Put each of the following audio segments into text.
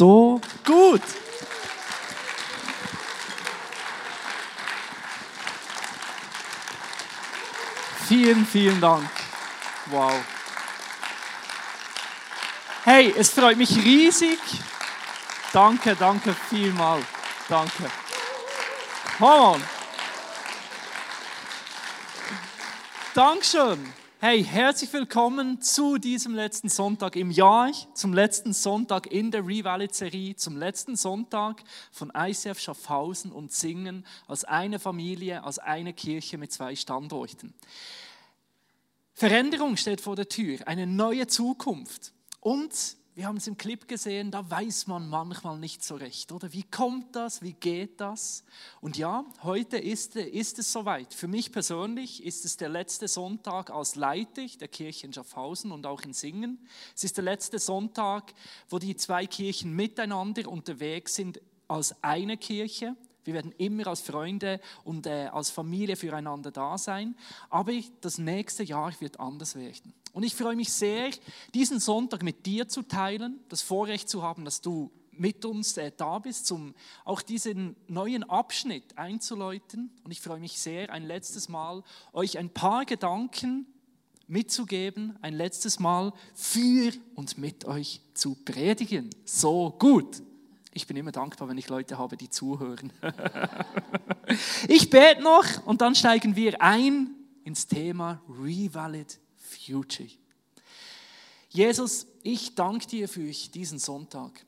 so gut. Vielen, vielen Dank. Wow. Hey, es freut mich riesig. Danke, danke vielmal. Danke. Come on. Dankeschön. Hey, herzlich willkommen zu diesem letzten Sonntag im Jahr, zum letzten Sonntag in der Revalid-Serie, zum letzten Sonntag von ICF Schaffhausen und Singen als eine Familie, als eine Kirche mit zwei Standorten. Veränderung steht vor der Tür, eine neue Zukunft. Und wir haben es im Clip gesehen, da weiß man manchmal nicht so recht, oder? Wie kommt das? Wie geht das? Und ja, heute ist, ist es soweit. Für mich persönlich ist es der letzte Sonntag als Leiter der Kirche in Schaffhausen und auch in Singen. Es ist der letzte Sonntag, wo die zwei Kirchen miteinander unterwegs sind als eine Kirche. Wir werden immer als Freunde und äh, als Familie füreinander da sein. Aber das nächste Jahr wird anders werden. Und ich freue mich sehr, diesen Sonntag mit dir zu teilen, das Vorrecht zu haben, dass du mit uns äh, da bist, um auch diesen neuen Abschnitt einzuläuten. Und ich freue mich sehr, ein letztes Mal euch ein paar Gedanken mitzugeben, ein letztes Mal für und mit euch zu predigen. So gut. Ich bin immer dankbar, wenn ich Leute habe, die zuhören. ich bete noch und dann steigen wir ein ins Thema Revalid Future. Jesus, ich danke dir für diesen Sonntag.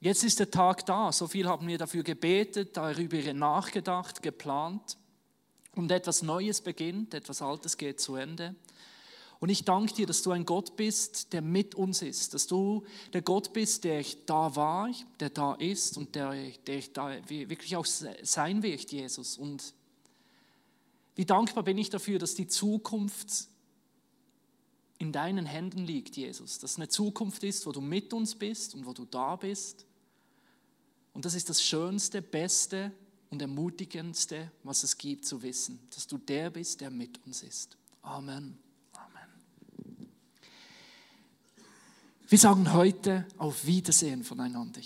Jetzt ist der Tag da. So viel haben wir dafür gebetet, darüber nachgedacht, geplant. Und etwas Neues beginnt, etwas Altes geht zu Ende. Und ich danke dir, dass du ein Gott bist, der mit uns ist, dass du der Gott bist, der da war, der da ist und der, der da wirklich auch sein wird, Jesus. Und wie dankbar bin ich dafür, dass die Zukunft in deinen Händen liegt, Jesus. Dass es eine Zukunft ist, wo du mit uns bist und wo du da bist. Und das ist das Schönste, Beste und Ermutigendste, was es gibt zu wissen, dass du der bist, der mit uns ist. Amen. Wir sagen heute auf Wiedersehen voneinander.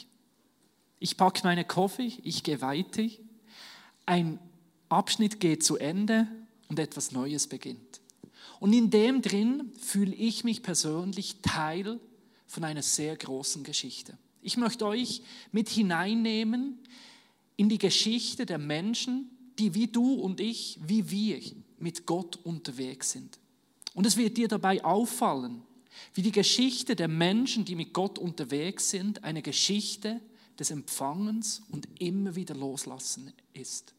Ich packe meine Koffer, ich gehe weiter. Ein Abschnitt geht zu Ende und etwas Neues beginnt. Und in dem drin fühle ich mich persönlich Teil von einer sehr großen Geschichte. Ich möchte euch mit hineinnehmen in die Geschichte der Menschen, die wie du und ich, wie wir mit Gott unterwegs sind. Und es wird dir dabei auffallen, wie die Geschichte der Menschen, die mit Gott unterwegs sind, eine Geschichte des Empfangens und immer wieder Loslassen ist.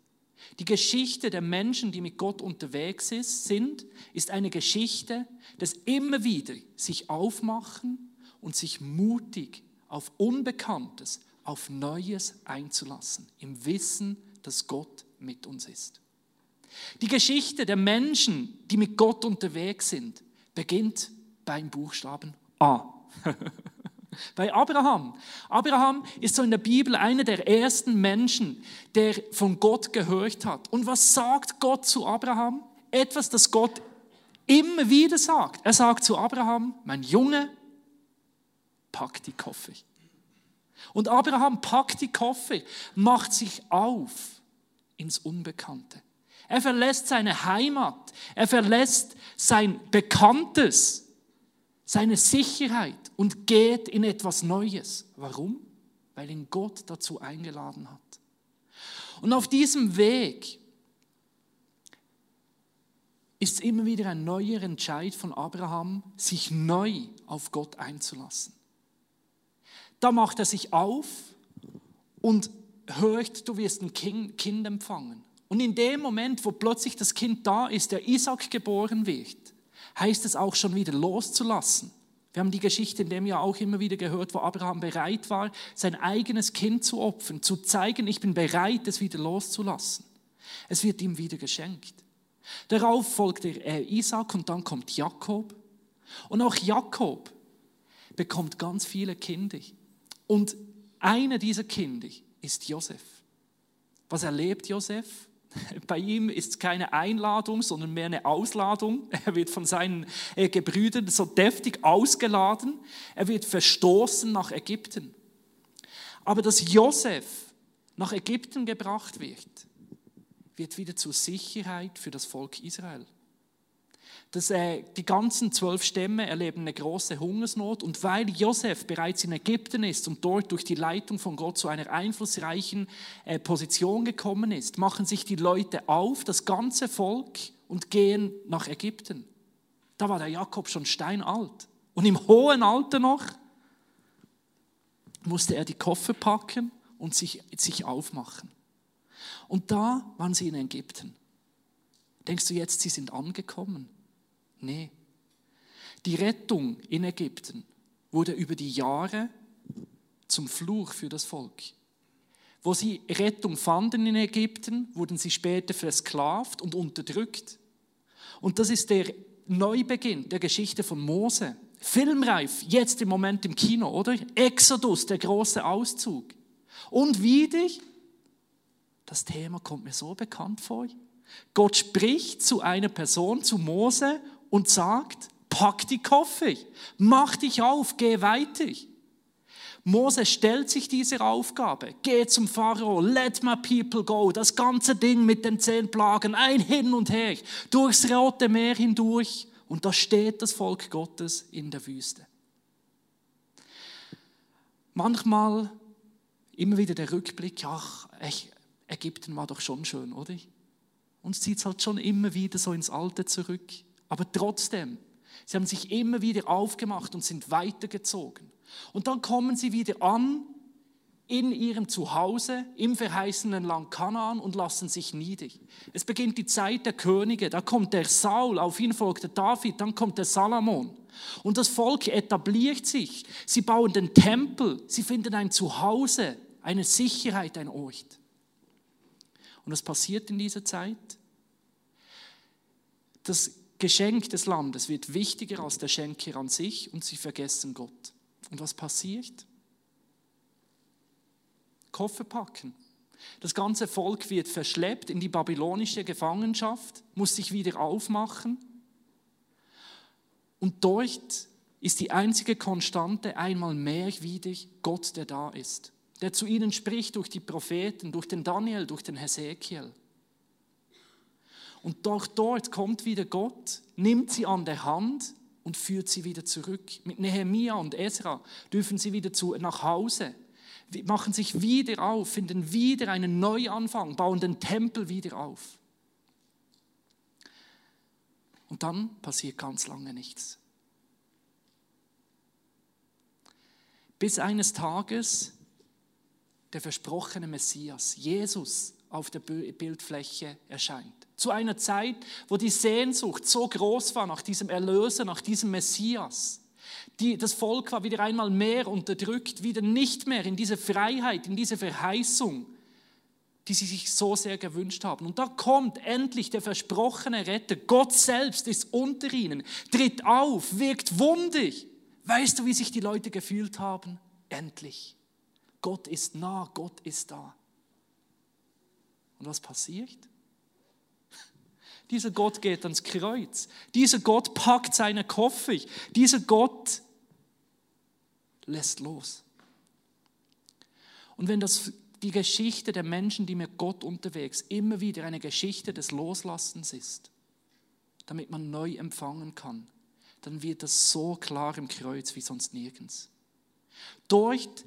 Die Geschichte der Menschen, die mit Gott unterwegs ist, sind, ist eine Geschichte des immer wieder sich aufmachen und sich mutig auf Unbekanntes, auf Neues einzulassen, im Wissen, dass Gott mit uns ist. Die Geschichte der Menschen, die mit Gott unterwegs sind, beginnt beim Buchstaben A. Bei Abraham. Abraham ist so in der Bibel einer der ersten Menschen, der von Gott gehört hat. Und was sagt Gott zu Abraham? Etwas, das Gott immer wieder sagt. Er sagt zu Abraham, mein Junge, pack die Koffer. Und Abraham packt die Koffer, macht sich auf ins Unbekannte. Er verlässt seine Heimat, er verlässt sein Bekanntes seine Sicherheit und geht in etwas Neues. Warum? Weil ihn Gott dazu eingeladen hat. Und auf diesem Weg ist es immer wieder ein neuer Entscheid von Abraham, sich neu auf Gott einzulassen. Da macht er sich auf und hört, du wirst ein Kind empfangen. Und in dem Moment, wo plötzlich das Kind da ist, der Isaac geboren wird, heißt es auch schon wieder loszulassen. Wir haben die Geschichte in dem Jahr auch immer wieder gehört, wo Abraham bereit war, sein eigenes Kind zu opfern, zu zeigen, ich bin bereit, es wieder loszulassen. Es wird ihm wieder geschenkt. Darauf folgt der äh, Isaac und dann kommt Jakob. Und auch Jakob bekommt ganz viele Kinder. Und einer dieser Kinder ist Josef. Was erlebt Josef? Bei ihm ist es keine Einladung, sondern mehr eine Ausladung. Er wird von seinen äh, Gebrüdern so deftig ausgeladen. Er wird verstoßen nach Ägypten. Aber dass Josef nach Ägypten gebracht wird, wird wieder zur Sicherheit für das Volk Israel. Das, äh, die ganzen zwölf Stämme erleben eine große Hungersnot und weil Josef bereits in Ägypten ist und dort durch die Leitung von Gott zu einer einflussreichen äh, Position gekommen ist, machen sich die Leute auf, das ganze Volk, und gehen nach Ägypten. Da war der Jakob schon steinalt. Und im hohen Alter noch musste er die Koffer packen und sich, sich aufmachen. Und da waren sie in Ägypten. Denkst du jetzt, sie sind angekommen? Nee. Die Rettung in Ägypten wurde über die Jahre zum Fluch für das Volk. Wo sie Rettung fanden in Ägypten, wurden sie später versklavt und unterdrückt. Und das ist der Neubeginn der Geschichte von Mose. Filmreif, jetzt im Moment im Kino, oder? Exodus, der große Auszug. Und wieder, das Thema kommt mir so bekannt vor. Gott spricht zu einer Person, zu Mose, und sagt, pack die Koffer, mach dich auf, geh weiter. Mose stellt sich dieser Aufgabe, geh zum Pharao, let my people go, das ganze Ding mit den zehn Plagen, ein Hin und Her, durchs Rote Meer hindurch und da steht das Volk Gottes in der Wüste. Manchmal immer wieder der Rückblick, ach, Ägypten war doch schon schön, oder? Uns zieht es halt schon immer wieder so ins Alte zurück. Aber trotzdem, sie haben sich immer wieder aufgemacht und sind weitergezogen. Und dann kommen sie wieder an in ihrem Zuhause im verheißenen Land Kanaan und lassen sich nieder. Es beginnt die Zeit der Könige, da kommt der Saul, auf ihn folgt der David, dann kommt der Salomon. Und das Volk etabliert sich. Sie bauen den Tempel, sie finden ein Zuhause, eine Sicherheit, ein Ort. Und was passiert in dieser Zeit? Das Geschenk des Landes wird wichtiger als der Schenker an sich und sie vergessen Gott. Und was passiert? Koffer packen. Das ganze Volk wird verschleppt in die babylonische Gefangenschaft, muss sich wieder aufmachen. Und dort ist die einzige Konstante einmal mehr wieder Gott, der da ist, der zu ihnen spricht durch die Propheten, durch den Daniel, durch den Hesekiel. Und doch dort kommt wieder Gott, nimmt sie an der Hand und führt sie wieder zurück. Mit Nehemia und Esra dürfen sie wieder zu, nach Hause, machen sich wieder auf, finden wieder einen Neuanfang, bauen den Tempel wieder auf. Und dann passiert ganz lange nichts. Bis eines Tages der versprochene Messias, Jesus, auf der Bildfläche erscheint. Zu einer Zeit, wo die Sehnsucht so groß war nach diesem Erlöser, nach diesem Messias. Die, das Volk war wieder einmal mehr unterdrückt, wieder nicht mehr in diese Freiheit, in diese Verheißung, die sie sich so sehr gewünscht haben. Und da kommt endlich der versprochene Retter. Gott selbst ist unter ihnen, tritt auf, wirkt wundig. Weißt du, wie sich die Leute gefühlt haben? Endlich. Gott ist nah, Gott ist da. Und was passiert? Dieser Gott geht ans Kreuz. Dieser Gott packt seine Koffer. Dieser Gott lässt los. Und wenn das die Geschichte der Menschen, die mit Gott unterwegs, immer wieder eine Geschichte des Loslassens ist, damit man neu empfangen kann, dann wird das so klar im Kreuz wie sonst nirgends. Dort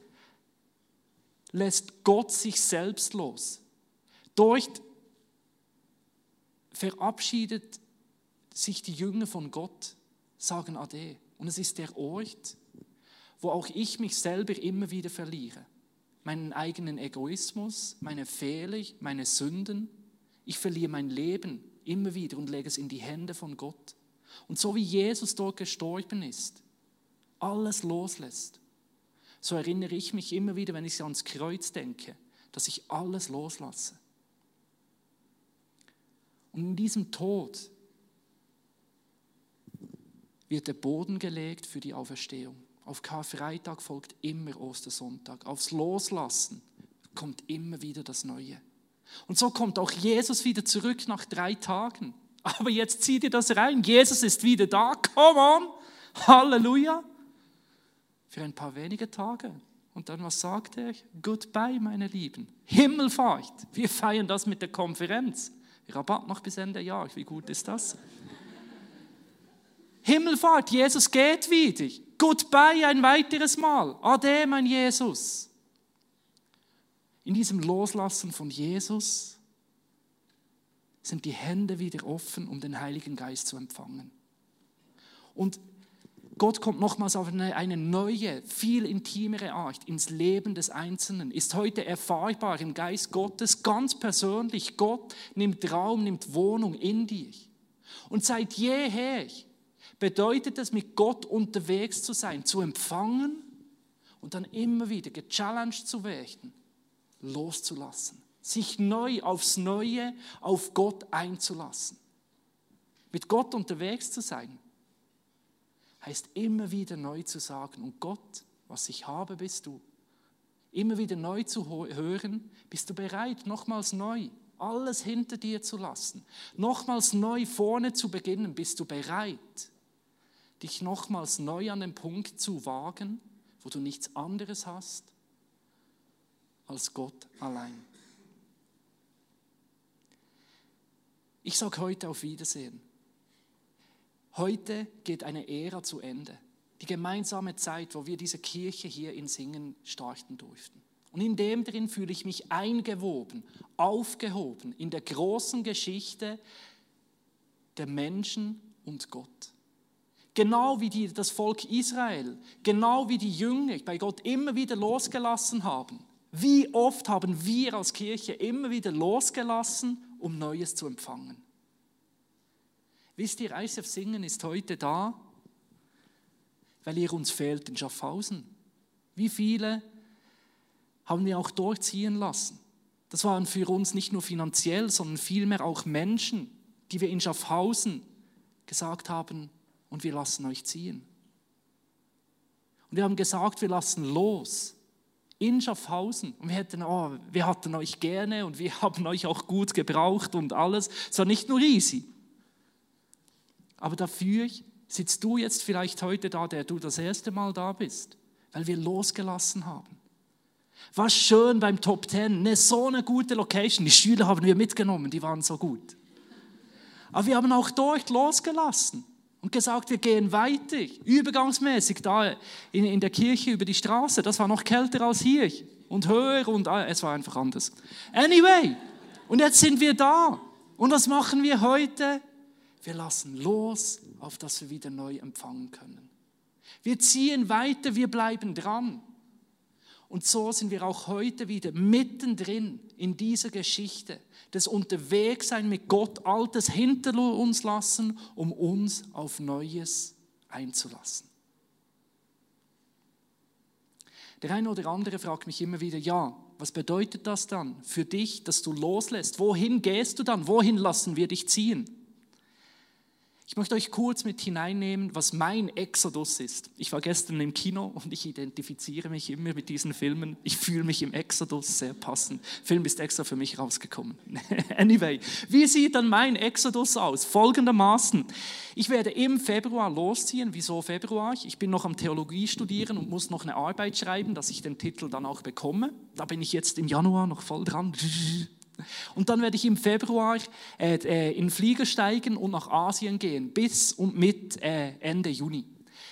lässt Gott sich selbst los. Dort verabschiedet sich die Jünger von Gott, sagen Ade. Und es ist der Ort, wo auch ich mich selber immer wieder verliere. Meinen eigenen Egoismus, meine Fehler, meine Sünden. Ich verliere mein Leben immer wieder und lege es in die Hände von Gott. Und so wie Jesus dort gestorben ist, alles loslässt, so erinnere ich mich immer wieder, wenn ich ans Kreuz denke, dass ich alles loslasse. Und in diesem Tod wird der Boden gelegt für die Auferstehung. Auf Karfreitag folgt immer Ostersonntag. Aufs Loslassen kommt immer wieder das Neue. Und so kommt auch Jesus wieder zurück nach drei Tagen. Aber jetzt zieht ihr das rein. Jesus ist wieder da. Come on. Halleluja. Für ein paar wenige Tage. Und dann, was sagt er? Goodbye, meine Lieben. Himmelfahrt. Wir feiern das mit der Konferenz. Rabatt noch bis Ende Jahr. Wie gut ist das? Himmelfahrt, Jesus geht wieder. Goodbye ein weiteres Mal. Ade, mein Jesus. In diesem Loslassen von Jesus sind die Hände wieder offen, um den Heiligen Geist zu empfangen. Und Gott kommt nochmals auf eine, eine, neue, viel intimere Art ins Leben des Einzelnen, ist heute erfahrbar im Geist Gottes, ganz persönlich. Gott nimmt Raum, nimmt Wohnung in dir. Und seit jeher bedeutet es, mit Gott unterwegs zu sein, zu empfangen und dann immer wieder gechallenged zu werden, loszulassen, sich neu aufs Neue auf Gott einzulassen. Mit Gott unterwegs zu sein, heißt immer wieder neu zu sagen, und Gott, was ich habe, bist du. Immer wieder neu zu hören, bist du bereit, nochmals neu alles hinter dir zu lassen, nochmals neu vorne zu beginnen, bist du bereit, dich nochmals neu an den Punkt zu wagen, wo du nichts anderes hast als Gott allein. Ich sage heute auf Wiedersehen. Heute geht eine Ära zu Ende. Die gemeinsame Zeit, wo wir diese Kirche hier in Singen starten durften. Und in dem drin fühle ich mich eingewoben, aufgehoben in der großen Geschichte der Menschen und Gott. Genau wie die, das Volk Israel, genau wie die Jünger bei Gott immer wieder losgelassen haben. Wie oft haben wir als Kirche immer wieder losgelassen, um Neues zu empfangen? Wisst ihr, ICF Singen ist heute da, weil ihr uns fehlt in Schaffhausen. Wie viele haben wir auch dort ziehen lassen? Das waren für uns nicht nur finanziell, sondern vielmehr auch Menschen, die wir in Schaffhausen gesagt haben, und wir lassen euch ziehen. Und wir haben gesagt, wir lassen los in Schaffhausen. Und wir, hätten, oh, wir hatten euch gerne und wir haben euch auch gut gebraucht und alles. Es war nicht nur easy. Aber dafür sitzt du jetzt vielleicht heute da, der du das erste Mal da bist, weil wir losgelassen haben. War schön beim Top Ten, ne, so eine gute Location. Die Schüler haben wir mitgenommen, die waren so gut. Aber wir haben auch dort losgelassen und gesagt, wir gehen weiter, übergangsmäßig da in, in der Kirche über die Straße. Das war noch kälter als hier und höher und ah, es war einfach anders. Anyway, und jetzt sind wir da. Und was machen wir heute? Wir lassen los, auf das wir wieder neu empfangen können. Wir ziehen weiter, wir bleiben dran. Und so sind wir auch heute wieder mittendrin in dieser Geschichte des Unterwegssein mit Gott, Altes hinter uns lassen, um uns auf Neues einzulassen. Der eine oder andere fragt mich immer wieder, ja, was bedeutet das dann für dich, dass du loslässt? Wohin gehst du dann? Wohin lassen wir dich ziehen? Ich möchte euch kurz mit hineinnehmen, was mein Exodus ist. Ich war gestern im Kino und ich identifiziere mich immer mit diesen Filmen. Ich fühle mich im Exodus sehr passend. Film ist extra für mich rausgekommen. anyway, wie sieht dann mein Exodus aus? Folgendermaßen. Ich werde im Februar losziehen. Wieso Februar? Ich bin noch am Theologie studieren und muss noch eine Arbeit schreiben, dass ich den Titel dann auch bekomme. Da bin ich jetzt im Januar noch voll dran. Und dann werde ich im Februar äh, äh, in Flieger steigen und nach Asien gehen, bis und mit äh, Ende Juni.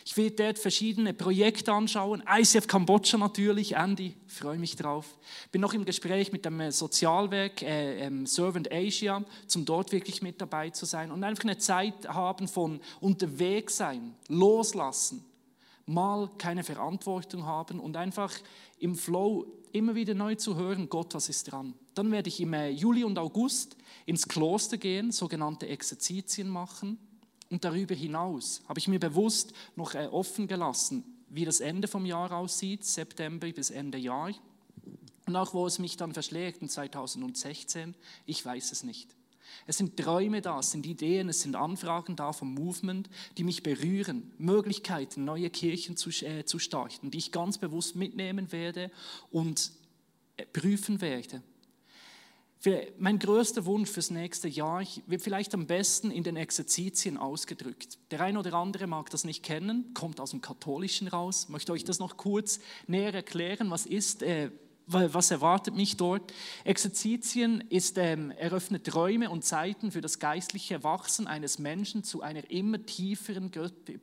Ich werde dort verschiedene Projekte anschauen. ICF Kambodscha natürlich, Andy, freue mich drauf. Bin noch im Gespräch mit dem äh, Sozialwerk äh, ähm, Servant Asia, um dort wirklich mit dabei zu sein und einfach eine Zeit haben von unterwegs sein, loslassen, mal keine Verantwortung haben und einfach im Flow immer wieder neu zu hören, Gott, was ist dran? Dann werde ich im äh, Juli und August ins Kloster gehen, sogenannte Exerzitien machen. Und darüber hinaus habe ich mir bewusst noch äh, offen gelassen, wie das Ende vom Jahr aussieht, September bis Ende Jahr. Und auch wo es mich dann verschlägt in 2016, ich weiß es nicht. Es sind Träume da, es sind Ideen, es sind Anfragen da vom Movement, die mich berühren, Möglichkeiten, neue Kirchen zu, äh, zu starten, die ich ganz bewusst mitnehmen werde und äh, prüfen werde. Mein größter Wunsch fürs nächste Jahr wird vielleicht am besten in den Exerzitien ausgedrückt. Der eine oder andere mag das nicht kennen, kommt aus dem Katholischen raus. Möchte euch das noch kurz näher erklären. Was ist, äh, was erwartet mich dort? Exerzitien ist, ähm, eröffnet Räume und Zeiten für das geistliche Wachsen eines Menschen zu einer immer tieferen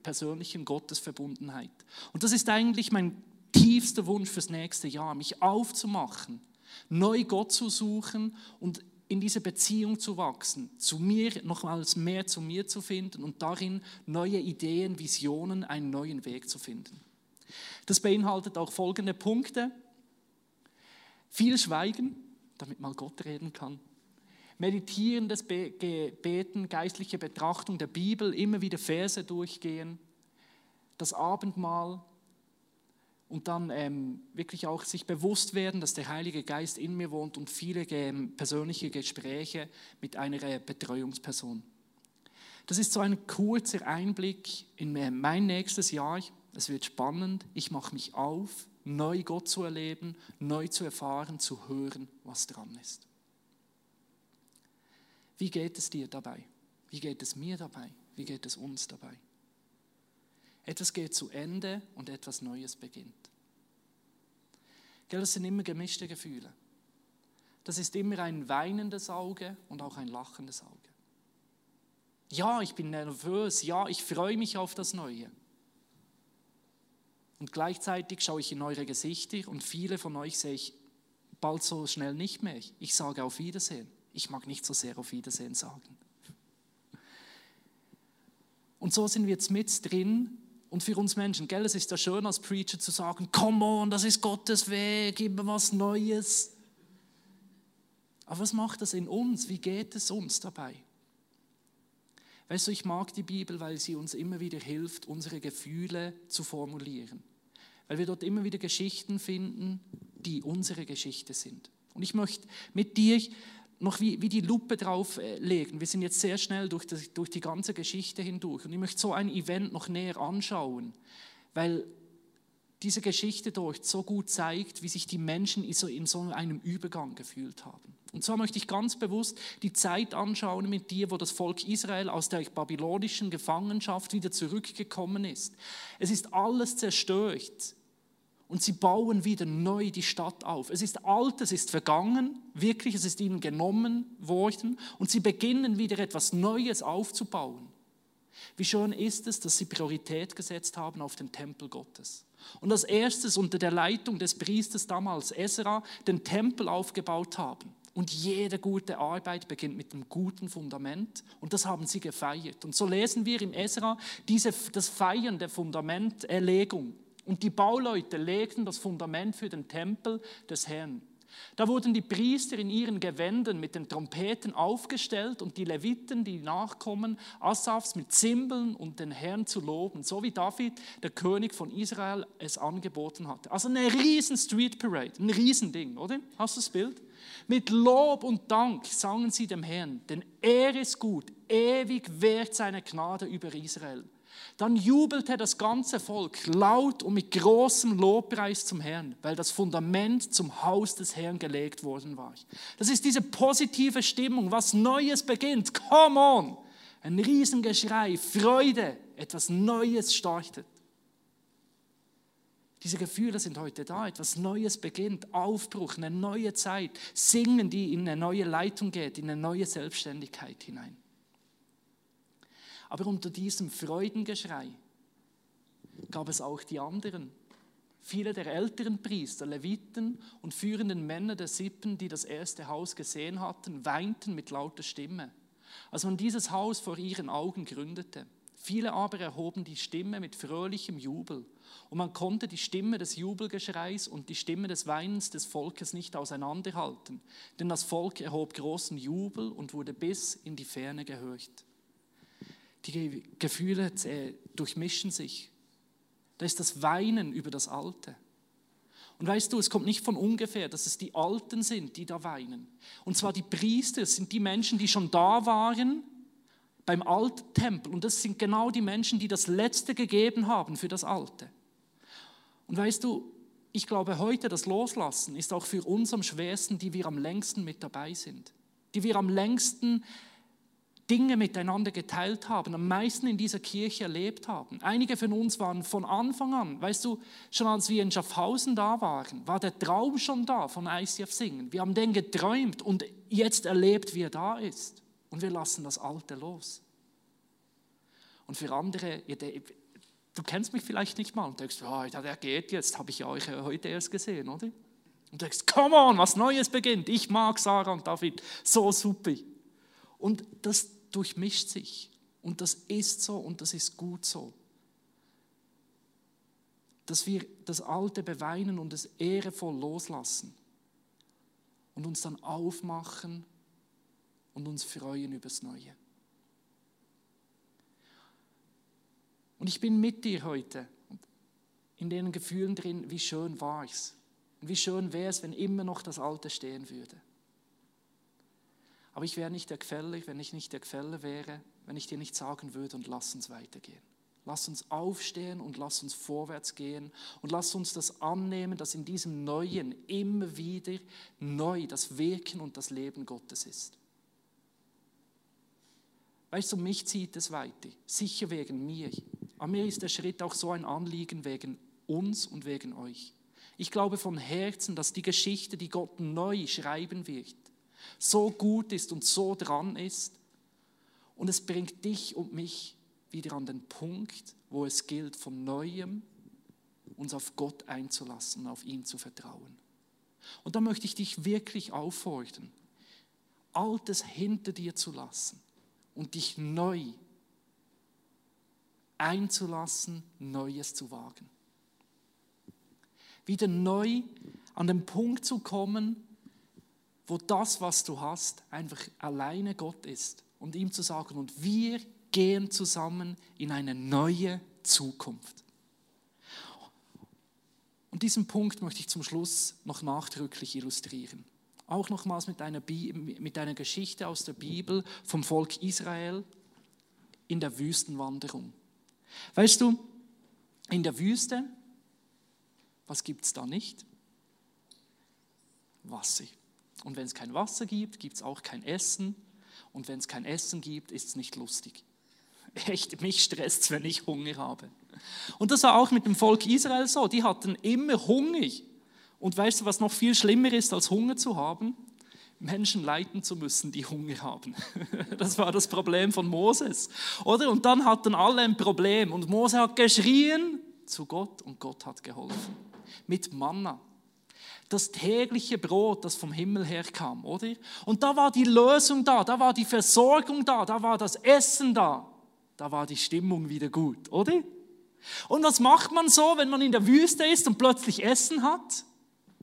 persönlichen Gottesverbundenheit. Und das ist eigentlich mein tiefster Wunsch fürs nächste Jahr, mich aufzumachen neu Gott zu suchen und in diese Beziehung zu wachsen, zu mir, nochmals mehr zu mir zu finden und darin neue Ideen, Visionen, einen neuen Weg zu finden. Das beinhaltet auch folgende Punkte. Viel Schweigen, damit mal Gott reden kann. Meditierendes Beten, geistliche Betrachtung der Bibel, immer wieder Verse durchgehen. Das Abendmahl, und dann ähm, wirklich auch sich bewusst werden, dass der Heilige Geist in mir wohnt und viele ähm, persönliche Gespräche mit einer äh, Betreuungsperson. Das ist so ein kurzer Einblick in äh, mein nächstes Jahr. Es wird spannend. Ich mache mich auf, neu Gott zu erleben, neu zu erfahren, zu hören, was dran ist. Wie geht es dir dabei? Wie geht es mir dabei? Wie geht es uns dabei? Etwas geht zu Ende und etwas Neues beginnt. Das sind immer gemischte Gefühle. Das ist immer ein weinendes Auge und auch ein lachendes Auge. Ja, ich bin nervös. Ja, ich freue mich auf das Neue. Und gleichzeitig schaue ich in eure Gesichter und viele von euch sehe ich bald so schnell nicht mehr. Ich sage auf Wiedersehen. Ich mag nicht so sehr auf Wiedersehen sagen. Und so sind wir jetzt mit drin und für uns Menschen, gell, es ist ja schön als Preacher zu sagen, come on, das ist Gottes Weg, gib mir was Neues. Aber was macht das in uns? Wie geht es uns dabei? Weißt du, ich mag die Bibel, weil sie uns immer wieder hilft, unsere Gefühle zu formulieren. Weil wir dort immer wieder Geschichten finden, die unsere Geschichte sind. Und ich möchte mit dir noch wie, wie die Lupe drauflegen. Äh, Wir sind jetzt sehr schnell durch die, durch die ganze Geschichte hindurch. Und ich möchte so ein Event noch näher anschauen, weil diese Geschichte dort so gut zeigt, wie sich die Menschen in so einem Übergang gefühlt haben. Und zwar möchte ich ganz bewusst die Zeit anschauen mit dir, wo das Volk Israel aus der babylonischen Gefangenschaft wieder zurückgekommen ist. Es ist alles zerstört und sie bauen wieder neu die Stadt auf. Es ist alt, es ist vergangen, wirklich, es ist ihnen genommen worden und sie beginnen wieder etwas Neues aufzubauen. Wie schön ist es, dass sie Priorität gesetzt haben auf den Tempel Gottes. Und als erstes unter der Leitung des Priesters damals Esra den Tempel aufgebaut haben. Und jede gute Arbeit beginnt mit einem guten Fundament. Und das haben sie gefeiert. Und so lesen wir im Esra diese, das Feiern der Fundamenterlegung. Und die Bauleute legten das Fundament für den Tempel des Herrn. Da wurden die Priester in ihren Gewändern mit den Trompeten aufgestellt und die Leviten, die Nachkommen Asafs mit Zimbeln und den Herrn zu loben, so wie David, der König von Israel, es angeboten hatte. Also eine riesen Street Parade, ein Riesending, oder? Hast du das Bild? Mit Lob und Dank sangen sie dem Herrn, denn er ist gut, ewig währt seine Gnade über Israel. Dann jubelte das ganze Volk laut und mit großem Lobpreis zum Herrn, weil das Fundament zum Haus des Herrn gelegt worden war. Das ist diese positive Stimmung, was Neues beginnt. Come on! Ein Riesengeschrei, Freude, etwas Neues startet. Diese Gefühle sind heute da, etwas Neues beginnt, Aufbruch, eine neue Zeit, Singen, die in eine neue Leitung geht, in eine neue Selbstständigkeit hinein. Aber unter diesem Freudengeschrei gab es auch die anderen. Viele der älteren Priester, Leviten und führenden Männer der Sippen, die das erste Haus gesehen hatten, weinten mit lauter Stimme, als man dieses Haus vor ihren Augen gründete. Viele aber erhoben die Stimme mit fröhlichem Jubel. Und man konnte die Stimme des Jubelgeschreis und die Stimme des Weinens des Volkes nicht auseinanderhalten, denn das Volk erhob großen Jubel und wurde bis in die Ferne gehört. Die Gefühle durchmischen sich. Da ist das Weinen über das Alte. Und weißt du, es kommt nicht von ungefähr, dass es die Alten sind, die da weinen. Und zwar die Priester, es sind die Menschen, die schon da waren beim Alttempel. Und das sind genau die Menschen, die das Letzte gegeben haben für das Alte. Und weißt du, ich glaube heute, das Loslassen ist auch für uns am schwersten, die wir am längsten mit dabei sind. die wir am längsten Dinge miteinander geteilt haben, am meisten in dieser Kirche erlebt haben. Einige von uns waren von Anfang an, weißt du, schon als wir in Schaffhausen da waren, war der Traum schon da von ICF Singen. Wir haben den geträumt und jetzt erlebt, wie er da ist. Und wir lassen das Alte los. Und für andere, du kennst mich vielleicht nicht mal und denkst, oh, der geht jetzt, habe ich euch heute erst gesehen, oder? Und denkst, come on, was Neues beginnt. Ich mag Sarah und David, so super. Und das durchmischt sich. Und das ist so und das ist gut so. Dass wir das Alte beweinen und es ehrevoll loslassen. Und uns dann aufmachen und uns freuen übers Neue. Und ich bin mit dir heute in den Gefühlen drin, wie schön war es. Und wie schön wäre es, wenn immer noch das Alte stehen würde. Aber ich wäre nicht der Quelle, wenn ich nicht der Quelle wäre, wenn ich dir nicht sagen würde und lass uns weitergehen. Lass uns aufstehen und lass uns vorwärts gehen und lass uns das annehmen, dass in diesem Neuen immer wieder neu das Wirken und das Leben Gottes ist. Weißt du, mich zieht es weiter, sicher wegen mir. Aber mir ist der Schritt auch so ein Anliegen wegen uns und wegen euch. Ich glaube von Herzen, dass die Geschichte, die Gott neu schreiben wird, so gut ist und so dran ist. Und es bringt dich und mich wieder an den Punkt, wo es gilt, von neuem uns auf Gott einzulassen, auf ihn zu vertrauen. Und da möchte ich dich wirklich auffordern, Altes hinter dir zu lassen und dich neu einzulassen, Neues zu wagen. Wieder neu an den Punkt zu kommen, wo das, was du hast, einfach alleine Gott ist und ihm zu sagen, und wir gehen zusammen in eine neue Zukunft. Und diesen Punkt möchte ich zum Schluss noch nachdrücklich illustrieren. Auch nochmals mit einer, mit einer Geschichte aus der Bibel vom Volk Israel in der Wüstenwanderung. Weißt du, in der Wüste, was gibt es da nicht? Wasser. Und wenn es kein Wasser gibt, gibt es auch kein Essen. Und wenn es kein Essen gibt, ist es nicht lustig. Echt, mich stresst es, wenn ich Hunger habe. Und das war auch mit dem Volk Israel so. Die hatten immer Hunger. Und weißt du, was noch viel schlimmer ist, als Hunger zu haben? Menschen leiten zu müssen, die Hunger haben. Das war das Problem von Moses. Oder? Und dann hatten alle ein Problem. Und Mose hat geschrien zu Gott und Gott hat geholfen. Mit Manna das tägliche Brot, das vom Himmel her kam, oder? Und da war die Lösung da, da war die Versorgung da, da war das Essen da, da war die Stimmung wieder gut, oder? Und was macht man so, wenn man in der Wüste ist und plötzlich Essen hat?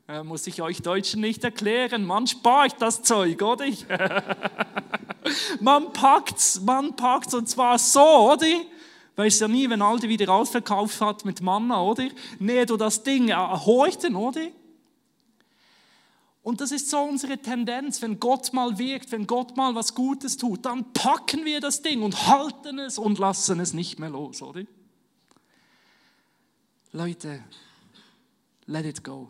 Äh, muss ich euch Deutschen nicht erklären, man spart das Zeug, oder? man packt's, man packt's und zwar so, oder? Weiß ja nie, wenn Aldi wieder ausverkauft hat mit Manna, oder? Nee, du das Ding erhorten, oder? Und das ist so unsere Tendenz, wenn Gott mal wirkt, wenn Gott mal was Gutes tut, dann packen wir das Ding und halten es und lassen es nicht mehr los, oder? Leute, let it go.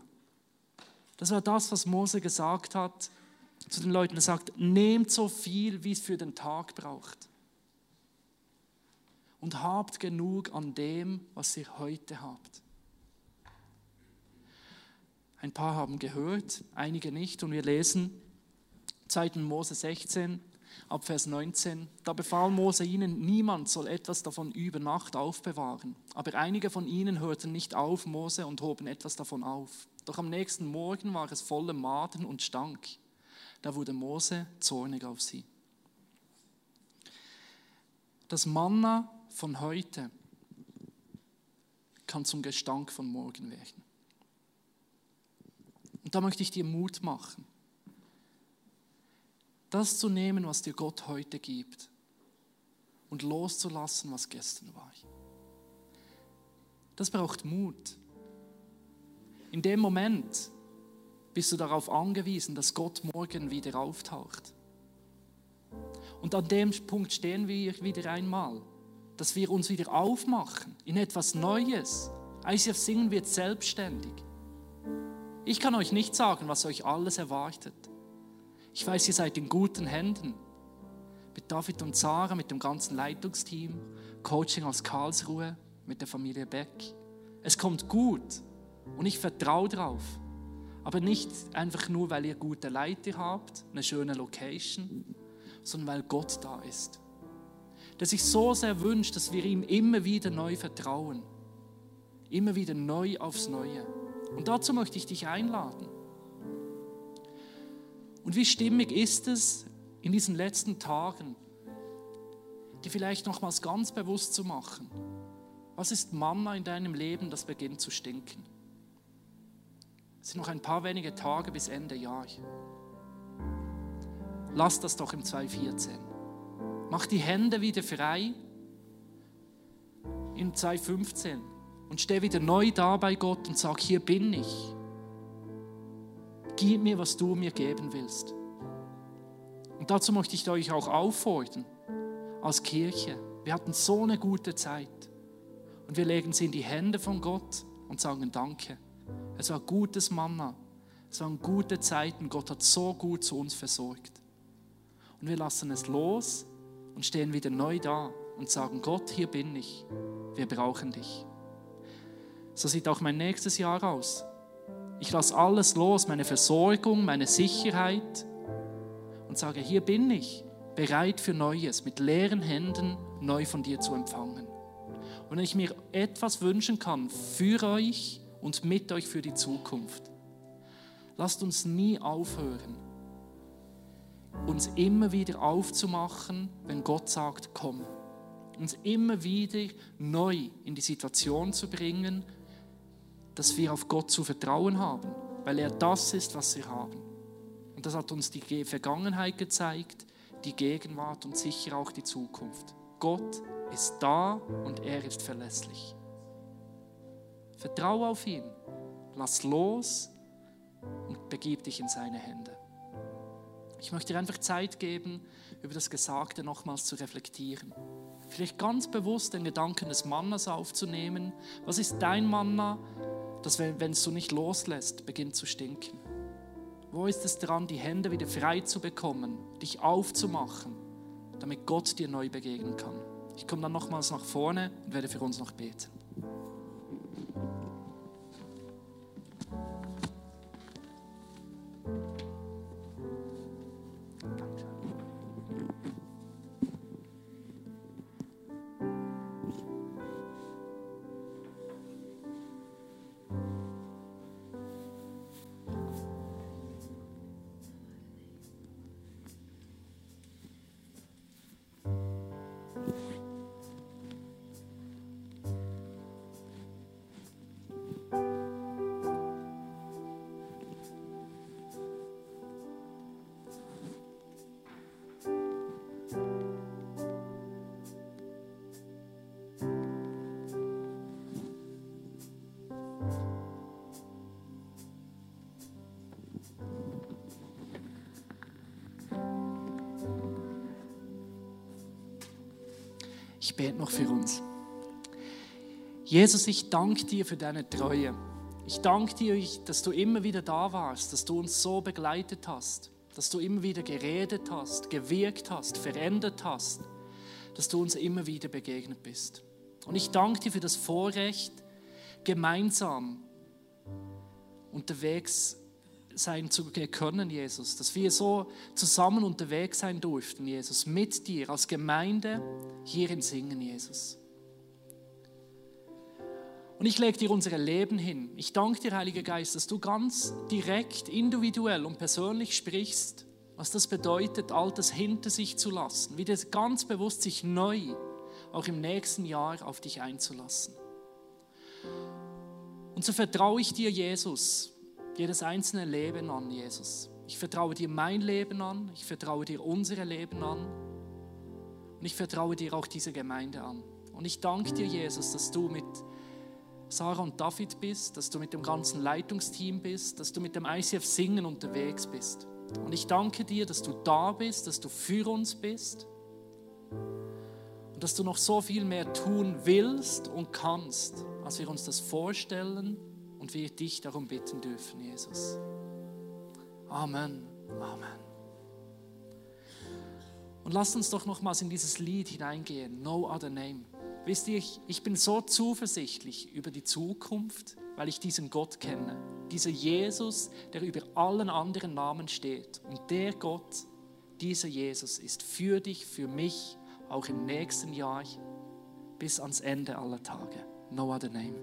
Das war das, was Mose gesagt hat zu den Leuten. Er sagt, nehmt so viel, wie es für den Tag braucht. Und habt genug an dem, was ihr heute habt. Ein paar haben gehört, einige nicht. Und wir lesen 2. Mose 16, ab Vers 19. Da befahl Mose ihnen, niemand soll etwas davon über Nacht aufbewahren. Aber einige von ihnen hörten nicht auf, Mose, und hoben etwas davon auf. Doch am nächsten Morgen war es voller Maden und stank. Da wurde Mose zornig auf sie. Das Manna von heute kann zum Gestank von morgen werden. Und da möchte ich dir Mut machen, das zu nehmen, was dir Gott heute gibt und loszulassen, was gestern war. Das braucht Mut. In dem Moment bist du darauf angewiesen, dass Gott morgen wieder auftaucht. Und an dem Punkt stehen wir wieder einmal, dass wir uns wieder aufmachen in etwas Neues. ICF Singen wird selbstständig. Ich kann euch nicht sagen, was euch alles erwartet. Ich weiß, ihr seid in guten Händen. Mit David und Sarah, mit dem ganzen Leitungsteam, Coaching aus Karlsruhe, mit der Familie Beck. Es kommt gut und ich vertraue darauf. Aber nicht einfach nur, weil ihr gute Leiter habt, eine schöne Location, sondern weil Gott da ist. Der sich so sehr wünscht, dass wir ihm immer wieder neu vertrauen. Immer wieder neu aufs Neue. Und dazu möchte ich dich einladen. Und wie stimmig ist es in diesen letzten Tagen, dir vielleicht nochmals ganz bewusst zu machen, was ist Manna in deinem Leben, das beginnt zu stinken? Es sind noch ein paar wenige Tage bis Ende Jahr. Lass das doch im 2014. Mach die Hände wieder frei im 2015 und steh wieder neu da bei Gott und sag, hier bin ich. Gib mir, was du mir geben willst. Und dazu möchte ich euch auch auffordern, als Kirche. Wir hatten so eine gute Zeit. Und wir legen sie in die Hände von Gott und sagen Danke. Es war gutes Manna. Es waren gute Zeiten. Gott hat so gut zu uns versorgt. Und wir lassen es los und stehen wieder neu da und sagen, Gott, hier bin ich. Wir brauchen dich. So sieht auch mein nächstes Jahr aus. Ich lasse alles los, meine Versorgung, meine Sicherheit und sage, hier bin ich, bereit für Neues, mit leeren Händen neu von dir zu empfangen. Und wenn ich mir etwas wünschen kann für euch und mit euch für die Zukunft, lasst uns nie aufhören, uns immer wieder aufzumachen, wenn Gott sagt, komm. Uns immer wieder neu in die Situation zu bringen, dass wir auf Gott zu vertrauen haben, weil er das ist, was wir haben. Und das hat uns die Vergangenheit gezeigt, die Gegenwart und sicher auch die Zukunft. Gott ist da und er ist verlässlich. Vertraue auf ihn, lass los und begib dich in seine Hände. Ich möchte dir einfach Zeit geben, über das Gesagte nochmals zu reflektieren. Vielleicht ganz bewusst den Gedanken des Mannas aufzunehmen. Was ist dein Manna, das, wenn es du nicht loslässt, beginnt zu stinken? Wo ist es dran, die Hände wieder frei zu bekommen, dich aufzumachen, damit Gott dir neu begegnen kann? Ich komme dann nochmals nach vorne und werde für uns noch beten. Bete noch für uns. Jesus, ich danke dir für deine Treue. Ich danke dir, dass du immer wieder da warst, dass du uns so begleitet hast, dass du immer wieder geredet hast, gewirkt hast, verändert hast, dass du uns immer wieder begegnet bist. Und ich danke dir für das Vorrecht, gemeinsam unterwegs sein zu können, Jesus. Dass wir so zusammen unterwegs sein durften, Jesus, mit dir als Gemeinde hier in Singen, Jesus. Und ich lege dir unsere Leben hin. Ich danke dir, Heiliger Geist, dass du ganz direkt, individuell und persönlich sprichst, was das bedeutet, Altes hinter sich zu lassen, wieder ganz bewusst sich neu, auch im nächsten Jahr, auf dich einzulassen. Und so vertraue ich dir, Jesus, jedes einzelne Leben an, Jesus. Ich vertraue dir mein Leben an, ich vertraue dir unsere Leben an und ich vertraue dir auch diese Gemeinde an. Und ich danke dir, Jesus, dass du mit Sarah und David bist, dass du mit dem ganzen Leitungsteam bist, dass du mit dem ICF Singen unterwegs bist. Und ich danke dir, dass du da bist, dass du für uns bist und dass du noch so viel mehr tun willst und kannst, als wir uns das vorstellen und wir dich darum bitten dürfen, Jesus. Amen. Amen. Und lasst uns doch nochmals in dieses Lied hineingehen, No Other Name. Wisst ihr, ich, ich bin so zuversichtlich über die Zukunft, weil ich diesen Gott kenne. Dieser Jesus, der über allen anderen Namen steht. Und der Gott, dieser Jesus ist für dich, für mich, auch im nächsten Jahr bis ans Ende aller Tage. No other name.